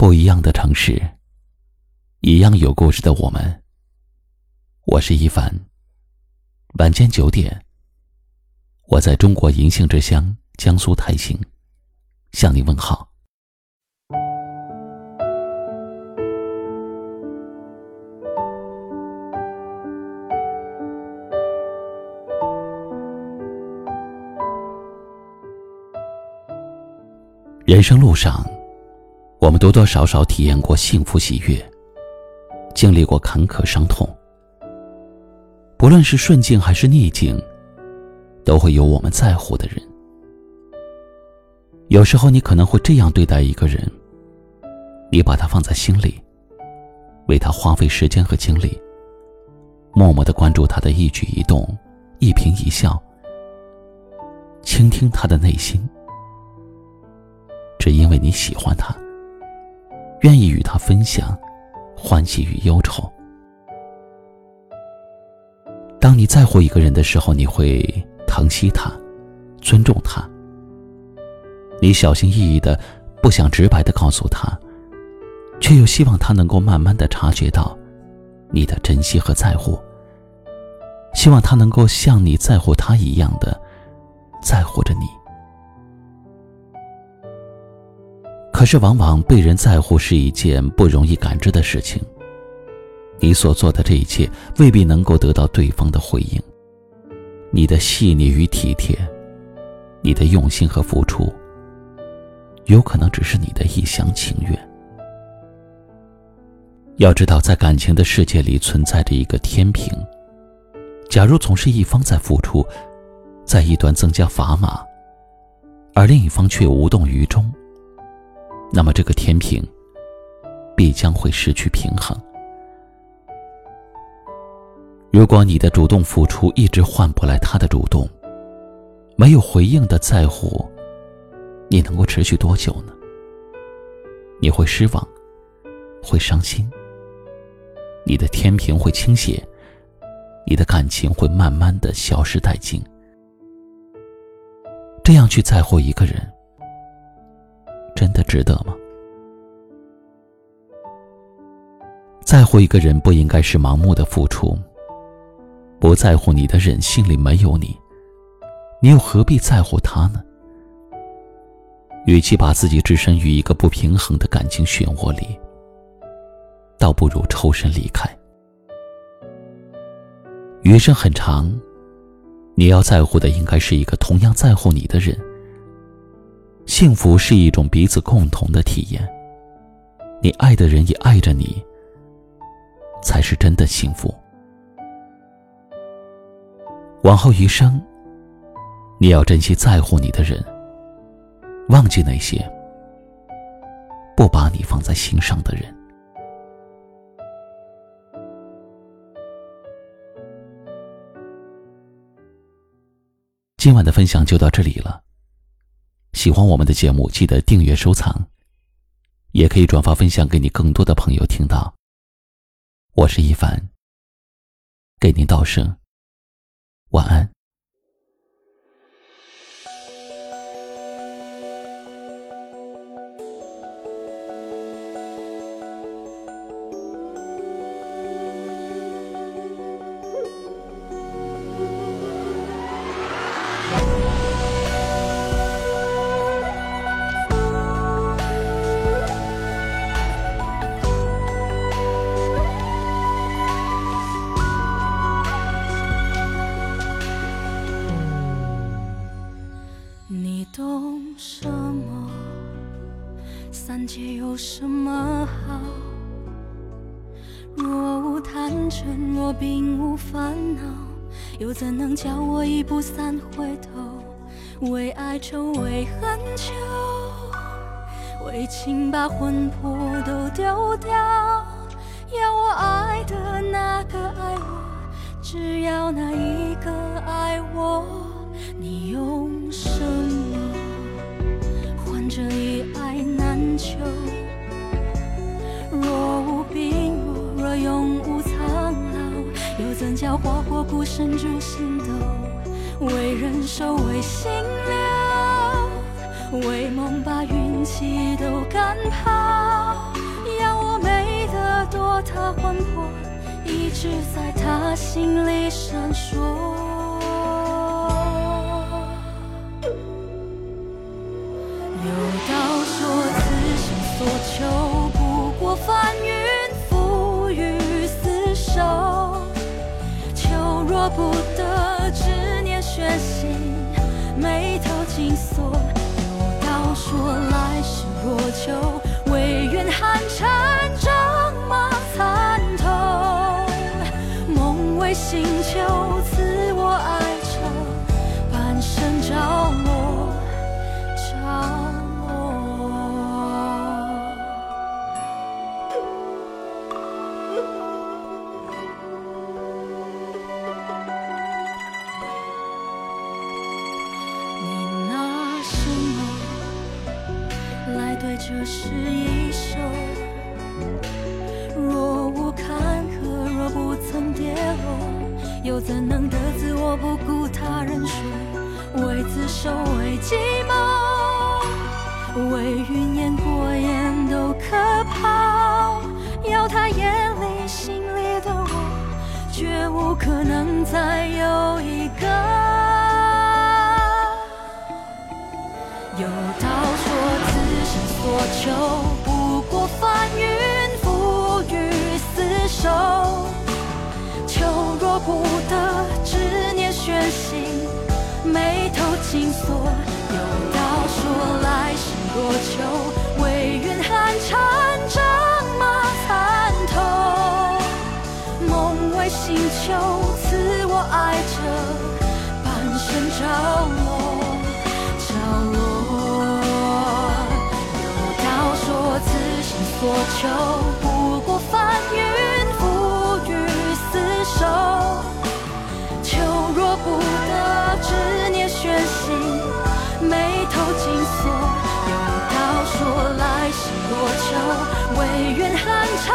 不一样的城市，一样有故事的我们。我是一凡。晚间九点，我在中国银杏之乡江苏泰兴向你问好。人生路上，我们多多少少体验过幸福喜悦，经历过坎坷伤痛。不论是顺境还是逆境，都会有我们在乎的人。有时候，你可能会这样对待一个人：你把他放在心里，为他花费时间和精力，默默的关注他的一举一动、一颦一笑，倾听他的内心。只因为你喜欢他，愿意与他分享欢喜与忧愁。当你在乎一个人的时候，你会疼惜他，尊重他。你小心翼翼的，不想直白的告诉他，却又希望他能够慢慢的察觉到你的珍惜和在乎。希望他能够像你在乎他一样的在乎着你。可是，往往被人在乎是一件不容易感知的事情。你所做的这一切未必能够得到对方的回应。你的细腻与体贴，你的用心和付出，有可能只是你的一厢情愿。要知道，在感情的世界里存在着一个天平。假如总是一方在付出，在一端增加砝码，而另一方却无动于衷。那么，这个天平必将会失去平衡。如果你的主动付出一直换不来他的主动，没有回应的在乎，你能够持续多久呢？你会失望，会伤心，你的天平会倾斜，你的感情会慢慢的消失殆尽。这样去在乎一个人。真的值得吗？在乎一个人不应该是盲目的付出。不在乎你的人心里没有你，你又何必在乎他呢？与其把自己置身于一个不平衡的感情漩涡里，倒不如抽身离开。余生很长，你要在乎的应该是一个同样在乎你的人。幸福是一种彼此共同的体验。你爱的人也爱着你，才是真的幸福。往后余生，你要珍惜在乎你的人，忘记那些不把你放在心上的人。今晚的分享就到这里了。喜欢我们的节目，记得订阅收藏，也可以转发分享给你更多的朋友听到。我是一凡，给您道声晚安。么好？若无贪嗔，若并无烦恼，又怎能叫我一步三回头？为爱愁，为恨求，为情把魂魄都丢掉。要我爱的那个爱我，只要那一个爱我，你用什么换这一爱难？求，要花火孤身逐星斗，为人守为心留，为梦把运气都赶跑。要我美得多，他魂魄一直在他心里闪烁。有道说，此生所求不过凡云。不，又怎能得自我不顾他人说？为自首，为寂寞，为云烟过眼都可抛。要他眼里心里的我，绝无可能再有一个。有道说，此生所求，我求，不过翻云覆雨厮守。求若不得，执念悬心，眉头紧锁。有道说，来世若求，唯愿寒蝉